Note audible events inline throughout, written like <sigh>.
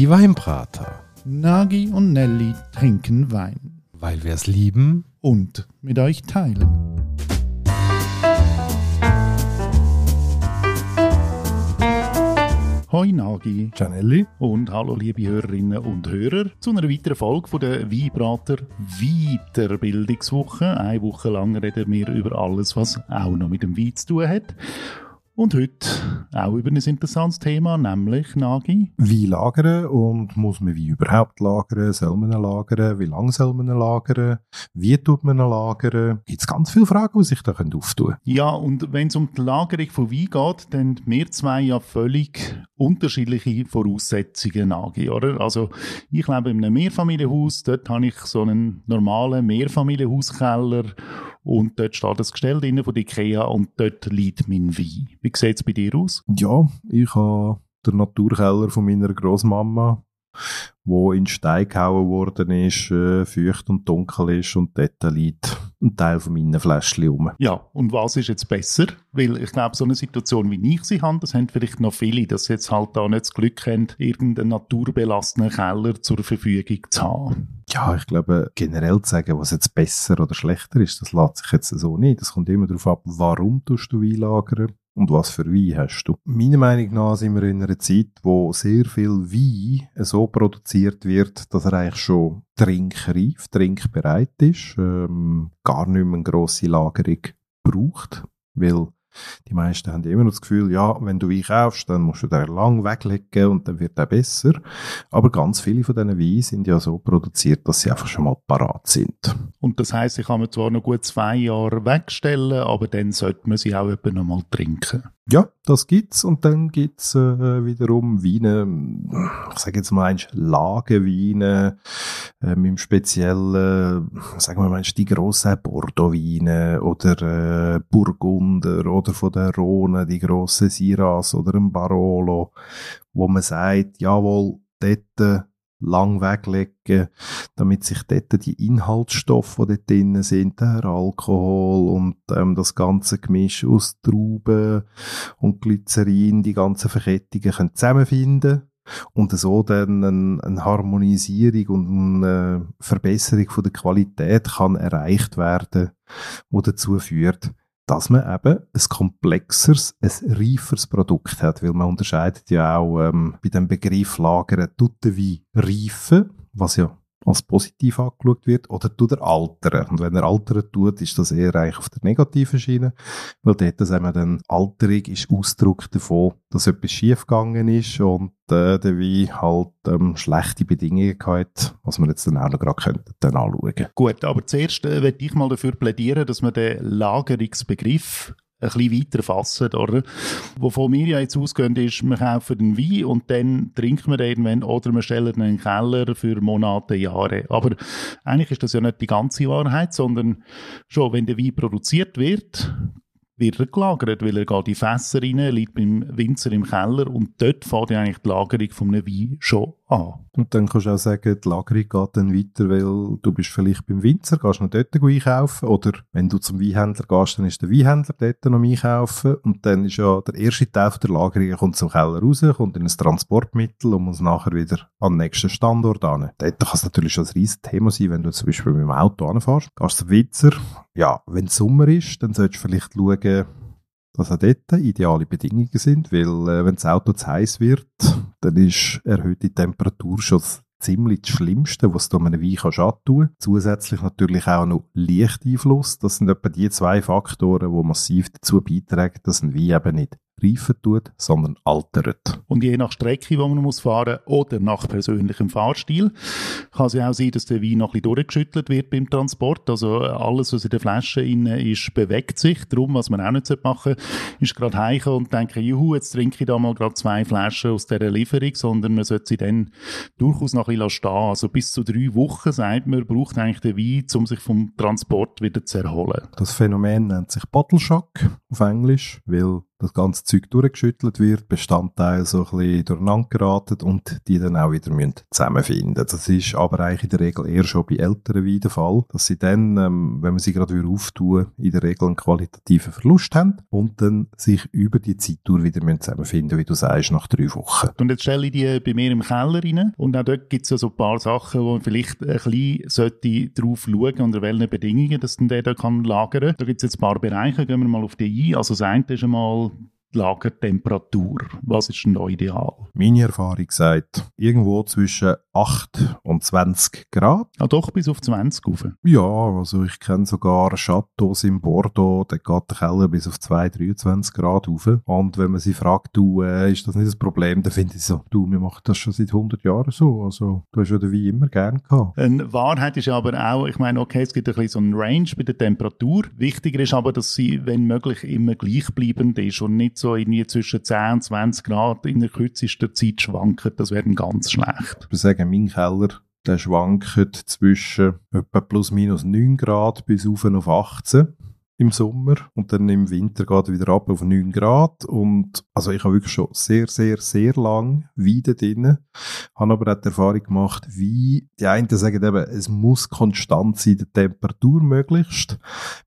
Die Weinbrater. Nagi und Nelly trinken Wein. Weil wir es lieben. Und mit euch teilen. Hoi Nagi. Gianelli. Und hallo liebe Hörerinnen und Hörer zu einer weiteren Folge von der Weinbrater Weiterbildungswoche. Eine Woche lang reden wir über alles, was auch noch mit dem Wein zu tun hat. Und heute auch über ein interessantes Thema, nämlich Nagi. Wie lagern und muss man wie überhaupt lagern? Soll man lagern? Wie lange soll man lagern? Wie tut man lagern? Gibt es ganz viele Fragen, die sich da auftun können. Ja, und wenn es um die Lagerung von Wein geht, dann wir zwei ja völlig unterschiedliche Voraussetzungen Nagi, oder? Also ich lebe in einem Mehrfamilienhaus, dort habe ich so einen normalen Mehrfamilienhauskeller und dort steht das Gestell drin von Ikea und dort liegt mein Wein. Wie sieht es bei dir aus? Ja, ich habe den Naturkeller von meiner Großmama, wo in Stein gehauen worden ist, äh, feucht und dunkel ist und dort liegt ein Teil von meinen Fläschchen rum. Ja, und was ist jetzt besser? Weil ich glaube, so eine Situation, wie ich sie habe, das haben vielleicht noch viele, dass sie jetzt halt da nicht das Glück haben, irgendeinen naturbelassenen Keller zur Verfügung zu haben. Ja, ich glaube, generell zu sagen, was jetzt besser oder schlechter ist, das lässt sich jetzt so nicht. Das kommt immer darauf ab, warum tust du einlagern und was für Wein hast du. Meiner Meinung nach sind wir in einer Zeit, wo sehr viel Wein so produziert wird, dass er eigentlich schon trinkreif, trinkbereit ist, ähm, gar nicht mehr eine grosse Lagerung braucht, weil die meisten haben immer noch das Gefühl, ja, wenn du Wein kaufst, dann musst du den lang weglegen und dann wird er besser. Aber ganz viele von diesen Weinen sind ja so produziert, dass sie einfach schon mal parat sind. Und das heißt, ich kann mir zwar noch gut zwei Jahre wegstellen, aber dann sollte man sie auch noch mal trinken. Ja, das gibt's. Und dann gibt's äh, wiederum Weine, ich sage jetzt mal eins Lageweine, äh, im speziellen, sagen wir mal die grossen Bordeaux-Weine oder äh, Burgunder oder von der Rhone die grossen Siras oder ein Barolo, wo man sagt, jawohl, dort lang weglegen, damit sich dort die Inhaltsstoffe, die dort drin sind, der Alkohol und ähm, das ganze Gemisch aus Trauben und Glycerin, die ganzen Verkettungen können zusammenfinden und so dann eine, eine Harmonisierung und eine Verbesserung von der Qualität kann erreicht werden, wo dazu führt, dass man eben ein komplexeres, ein reiferes Produkt hat, weil man unterscheidet ja auch ähm, bei dem Begriff Lagern, tut der Wein was ja als positiv angeschaut wird, oder tut er altern. Und wenn er altern tut, ist das eher eigentlich auf der negativen Schiene, weil dort sagen wir dann, Alterung ist Ausdruck davon, dass etwas schiefgegangen ist und äh, der Wein halt ähm, schlechte Bedingungen gehabt, was wir jetzt dann auch noch gerade könnten, dann anschauen. Gut, aber zuerst äh, werde ich mal dafür plädieren, dass man den Lagerungsbegriff ein bisschen weiter fassen, oder? Wovon wir ja jetzt ausgehen, ist, wir kaufen den Wein und dann trinken wir den irgendwann oder wir stellen ihn in den Keller für Monate, Jahre. Aber eigentlich ist das ja nicht die ganze Wahrheit, sondern schon, wenn der Wein produziert wird, wird er gelagert, weil er geht in Fässer rein, liegt beim Winzer im Keller und dort fängt eigentlich die Lagerung von einem Wein schon an. Und dann kannst du auch sagen, die Lagerung geht dann weiter, weil du bist vielleicht beim Winzer, gehst noch dort einkaufen oder wenn du zum Weinhändler gehst, dann ist der Weinhändler dort noch einkaufen und dann ist ja der erste Teil der Lagerung kommt zum Keller raus, kommt in ein Transportmittel und muss nachher wieder an den nächsten Standort an. Dort kann es natürlich schon ein riesiges Thema sein, wenn du zum Beispiel mit dem Auto anfährst, gehst zum Winzer, ja, wenn es Sommer ist, dann solltest du vielleicht schauen, dass auch dort ideale Bedingungen sind, weil äh, wenn das Auto zu heiß wird, dann ist erhöhte Temperatur schon ziemlich das Schlimmste, was du einem Wein kannst antun kannst. Zusätzlich natürlich auch noch Lichteinfluss. Das sind etwa die zwei Faktoren, die massiv dazu beitragen, dass ein Wein eben nicht reifen tut, sondern altert. Und je nach Strecke, die man muss fahren oder nach persönlichem Fahrstil, kann es ja auch sein, dass der Wein noch ein bisschen durchgeschüttelt wird beim Transport. Also alles, was in der Flasche innen ist, bewegt sich. Darum, was man auch nicht machen sollte, ist gerade heichen und denken, juhu, jetzt trinke ich da mal gerade zwei Flaschen aus dieser Lieferung, sondern man sollte sie dann durchaus noch ein bisschen stehen. Also bis zu drei Wochen, sagt man, braucht eigentlich der Wein, um sich vom Transport wieder zu erholen. Das Phänomen nennt sich Bottle Shock auf Englisch, weil das ganze Zeug durchgeschüttelt wird, Bestandteile so ein bisschen durcheinander geraten und die dann auch wieder müssen zusammenfinden Das ist aber eigentlich in der Regel eher schon bei älteren Weinen der Fall, dass sie dann, ähm, wenn man sie gerade wieder auftun, in der Regel einen qualitativen Verlust haben und dann sich über die Zeitdauer wieder zusammenfinden wie du sagst, nach drei Wochen. Und jetzt stelle ich die bei mir im Keller rein und auch dort gibt es ja so ein paar Sachen, wo man vielleicht ein bisschen sollte drauf schauen, unter welchen Bedingungen dass dann der da kann. Da gibt es jetzt ein paar Bereiche, gehen wir mal auf die ein. Also das eine ist einmal Lagertemperatur? Was ist denn da ideal? Meine Erfahrung sagt, irgendwo zwischen 8 und 20 Grad. Ah, doch, bis auf 20 rauf? Ja, also ich kenne sogar Chateaus in Bordeaux, da geht der Keller bis auf 2, 23 Grad rauf. Und wenn man sie fragt, du, äh, ist das nicht das Problem, dann finde ich so, du, wir machen das schon seit 100 Jahren so. Also, du hast ja wie immer gern gehabt. Eine Wahrheit ist aber auch, ich meine, okay, es gibt ein bisschen so einen Range bei der Temperatur. Wichtiger ist aber, dass sie, wenn möglich, immer gleichbleibend ist und nicht so irgendwie zwischen 10 und 20 Grad in der kürzesten Zeit schwanken. Das wäre ganz schlecht. Ich würde sagen, mein Keller der schwankt zwischen etwa plus minus 9 Grad bis auf 18 im Sommer und dann im Winter geht er wieder ab auf 9 Grad und also ich habe wirklich schon sehr, sehr, sehr lang Weide drin, habe aber auch die Erfahrung gemacht, wie die einen sagen eben, es muss konstant sein, die Temperatur möglichst.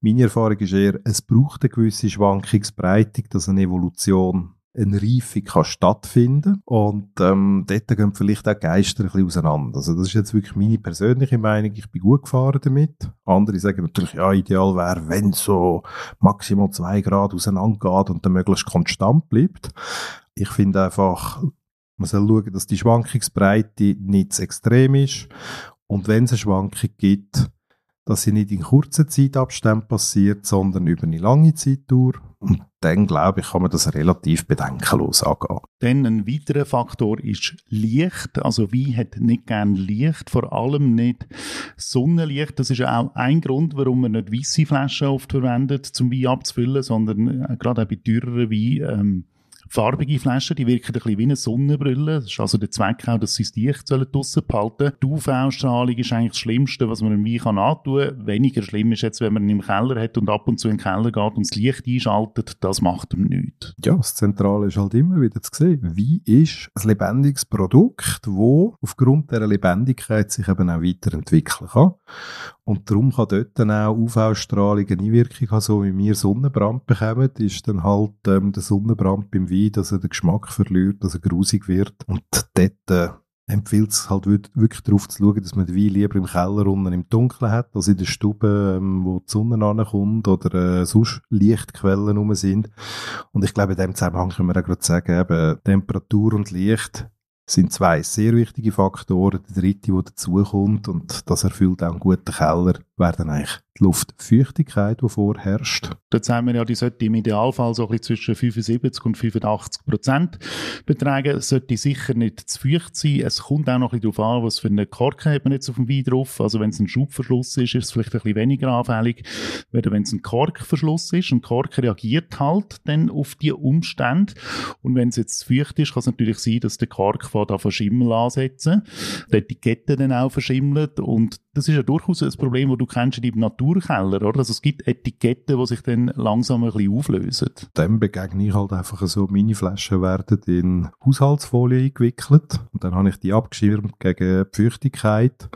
Meine Erfahrung ist eher, es braucht eine gewisse Schwankungsbreite, dass eine Evolution eine Reifung kann stattfinden und ähm, dort gehen vielleicht auch Geister ein bisschen auseinander. Also das ist jetzt wirklich meine persönliche Meinung. Ich bin gut gefahren damit. Andere sagen natürlich, ja, ideal wäre, wenn so maximal zwei Grad auseinander geht und dann möglichst konstant bleibt. Ich finde einfach, man soll schauen, dass die Schwankungsbreite nicht zu extrem ist und wenn es eine Schwankung gibt, dass sie nicht in kurzen Zeitabständen passiert, sondern über eine lange Zeitdauer. Und dann, glaube ich, kann man das relativ bedenkenlos angehen. Dann ein weiterer Faktor ist Licht. Also Wein hat nicht gern Licht, vor allem nicht Sonnenlicht. Das ist auch ein Grund, warum man nicht weiße Flaschen oft verwendet, zum Wein abzufüllen, sondern äh, gerade auch bei teureren Wein ähm, farbige Flaschen, die wirken ein bisschen wie eine Sonnenbrille. Das ist also der Zweck auch, dass sie das Licht draussen behalten Die UV-Strahlung ist eigentlich das Schlimmste, was man einem Wein kann antun kann. Weniger schlimm ist jetzt, wenn man ihn im Keller hat und ab und zu in den Keller geht und das Licht einschaltet. Das macht ihm nichts. Ja, das Zentrale ist halt immer wieder zu sehen. Wein ist ein lebendiges Produkt, wo aufgrund der Lebendigkeit sich eben auch weiterentwickeln kann. Und darum kann dort dann auch UV-Strahlung eine Einwirkung haben, so wie wir Sonnenbrand bekommen, ist dann halt ähm, der Sonnenbrand beim Wein, dass er den Geschmack verliert, dass er grusig wird. Und dort äh, empfiehlt es halt wirklich darauf zu schauen, dass man den Wein lieber im Keller unten im Dunkeln hat, als in der Stube, ähm, wo die Sonne ankommt oder äh, sonst Lichtquellen rum sind. Und ich glaube, in dem Zusammenhang können wir auch gerade sagen, eben, Temperatur und Licht sind zwei sehr wichtige Faktoren. Der dritte, der dazukommt, und das erfüllt auch einen guten Keller, wäre dann eigentlich die Luftfeuchtigkeit, die vorherrscht. Dort sagen wir ja, die sollte im Idealfall so ein bisschen zwischen 75 und 85 Prozent betragen. Sollte sicher nicht zu feucht sein. Es kommt auch noch ein bisschen darauf an, was für eine Korken hat man jetzt auf dem Wein drauf. Also wenn es ein Schubverschluss ist, ist es vielleicht ein bisschen weniger anfällig. wenn es ein Korkverschluss ist, ein Kork reagiert halt dann auf die Umstände. Und wenn es jetzt zu feucht ist, kann es natürlich sein, dass der Kork von da verschimmeln ansetzen, die Etikette dann auch verschimmelt und das ist ja durchaus ein Problem, das du kennst in deinem Naturkeller, oder? Also es gibt Etiketten, die sich dann langsam ein bisschen auflösen. Dem begegne ich halt einfach so, meine Flaschen werden in Haushaltsfolie eingewickelt und dann habe ich die abgeschirmt gegen Feuchtigkeit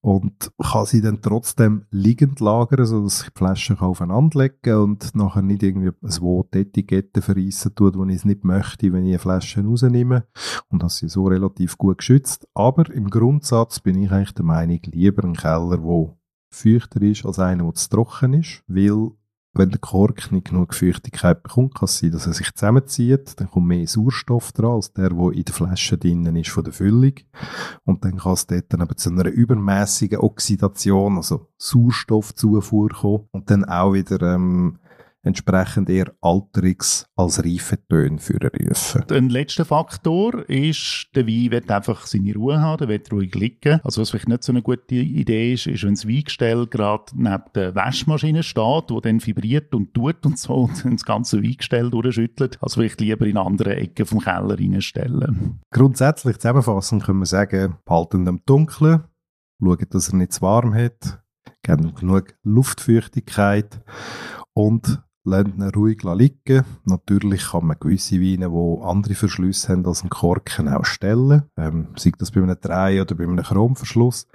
und kann sie dann trotzdem liegend lagern, sodass ich die Flaschen aufeinander legen und nachher nicht irgendwie ein Wort Etikette verreissen tut, wo ich es nicht möchte, wenn ich eine Flasche rausnehme und das sie so relativ gut geschützt. Aber im Grundsatz bin ich eigentlich der Meinung, lieber lieber einen Keller, der feuchter ist als einer, der zu trocken ist, weil wenn der Kork nicht genug Feuchtigkeit bekommt, kann es sein, dass er sich zusammenzieht, dann kommt mehr Sauerstoff dran, als der, der in der Flasche drinnen ist von der Füllung. Und dann kann es dort dann eben zu einer übermäßigen Oxidation, also Sauerstoffzufuhr kommen und dann auch wieder ähm, entsprechend eher Alterungs- als Reifetöne rufen. Ein letzter Faktor ist, der Wein wird einfach seine Ruhe haben, der wird ruhig liegen. Also was vielleicht nicht so eine gute Idee ist, ist, wenn das Weingestell gerade neben der Waschmaschine steht, wo dann vibriert und tut und so <laughs> und das ganze Weingestell durchschüttelt, also vielleicht lieber in andere Ecken vom Keller reinstellen. Grundsätzlich zusammenfassend können wir sagen, behalten im Dunkeln, schauen, dass er nicht zu warm hat, geben genug Luftfeuchtigkeit und lernt ihn ruhig liegen. Natürlich kann man gewisse Weine, die andere Verschlüsse haben als ein Korken, auch stellen. Ähm, sei das bei einem Drei- oder bei einem Chromverschluss.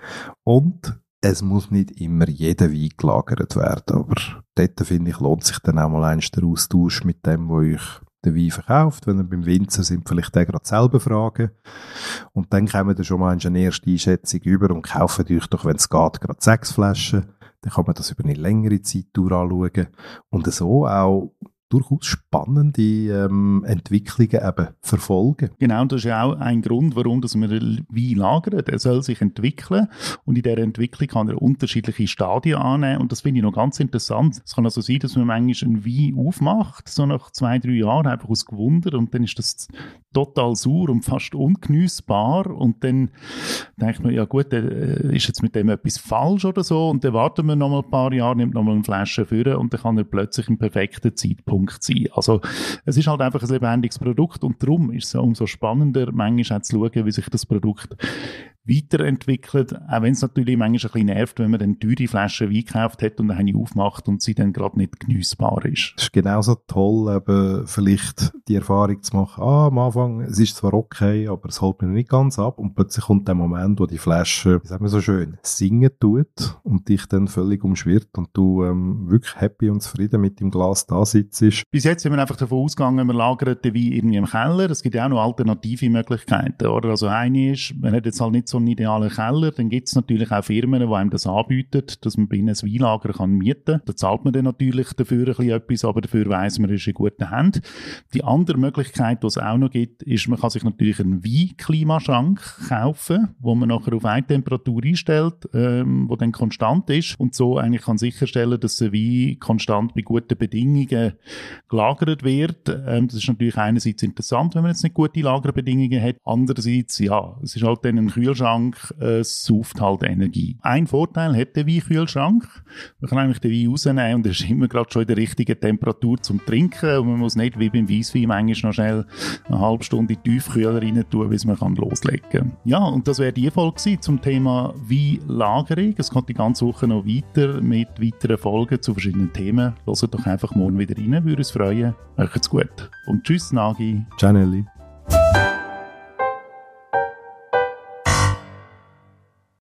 Und es muss nicht immer jeder Wein gelagert werden, aber dort, finde ich, lohnt sich dann auch mal eins der Austausch mit dem, wo euch den Wein verkauft. Wenn ihr beim Winzer sind, vielleicht den gerade selber fragen. Und dann kommen wir schon mal eine erste Einschätzung über und kaufen euch doch, wenn es geht, gerade sechs Flaschen. Dann kann man das über eine längere Zeit anschauen. Und so auch durchaus spannende ähm, Entwicklungen eben verfolgen. Genau, das ist ja auch ein Grund, warum dass man Wein lagert. Er soll sich entwickeln und in dieser Entwicklung kann er unterschiedliche Stadien annehmen und das finde ich noch ganz interessant. Es kann also sein, dass man manchmal einen Wein aufmacht, so nach zwei, drei Jahren, einfach aus Gewunder und dann ist das total sauer und fast ungenießbar und dann denkt man, ja gut, äh, ist jetzt mit dem etwas falsch oder so und dann warten wir noch mal ein paar Jahre, nimmt noch mal eine Flasche führen und dann kann er plötzlich im perfekten Zeitpunkt sein. Also es ist halt einfach ein lebendiges Produkt und darum ist es umso spannender, manchmal auch zu schauen, wie sich das Produkt weiterentwickelt, auch wenn es natürlich manchmal ein bisschen nervt, wenn man dann teure Flaschen Wein gekauft hat und dann eine aufmacht und sie dann gerade nicht genießbar ist. Es ist genauso toll, eben vielleicht die Erfahrung zu machen, ah, am Anfang, es ist zwar okay, aber es holt mir nicht ganz ab und plötzlich kommt der Moment, wo die Flasche, wie sagt man so schön, singen tut und dich dann völlig umschwirrt und du ähm, wirklich happy und zufrieden mit dem Glas da sitzt. Bis jetzt sind wir einfach davon ausgegangen, wir lagern den Wein irgendwie im Keller. Es gibt ja auch noch alternative Möglichkeiten, oder? Also eine ist, man hat jetzt halt nicht so einen idealen Keller, dann gibt es natürlich auch Firmen, die einem das anbieten, dass man bei ihnen ein Weinlager kann mieten kann. Da zahlt man dann natürlich dafür ein bisschen etwas, aber dafür weiss man, ist in guten Händen. Die andere Möglichkeit, die es auch noch gibt, ist, man kann sich natürlich einen Weinklimaschrank kaufen, wo man nachher auf eine Temperatur einstellt, ähm, wo dann konstant ist und so eigentlich kann sicherstellen, dass der Wein konstant bei guten Bedingungen gelagert wird. Ähm, das ist natürlich einerseits interessant, wenn man jetzt nicht gute Lagerbedingungen hat. Andererseits, ja, es ist halt dann ein Kühlschrank, es sauft halt Energie. Ein Vorteil hat der Weinkühlschrank. Man kann eigentlich den Wein rausnehmen und er ist immer gerade schon in der richtigen Temperatur zum Trinken und man muss nicht wie beim Weisswein manchmal noch schnell eine halbe Stunde in die Tiefkühler rein tun, bis man kann loslegen kann. Ja, und das wäre die Folge zum Thema Weinlagerung. Es kommt die ganze Woche noch weiter mit weiteren Folgen zu verschiedenen Themen. Hört doch einfach morgen wieder rein, würde uns freuen. Macht's gut. Und tschüss, Nagi. Ciao, Nelly.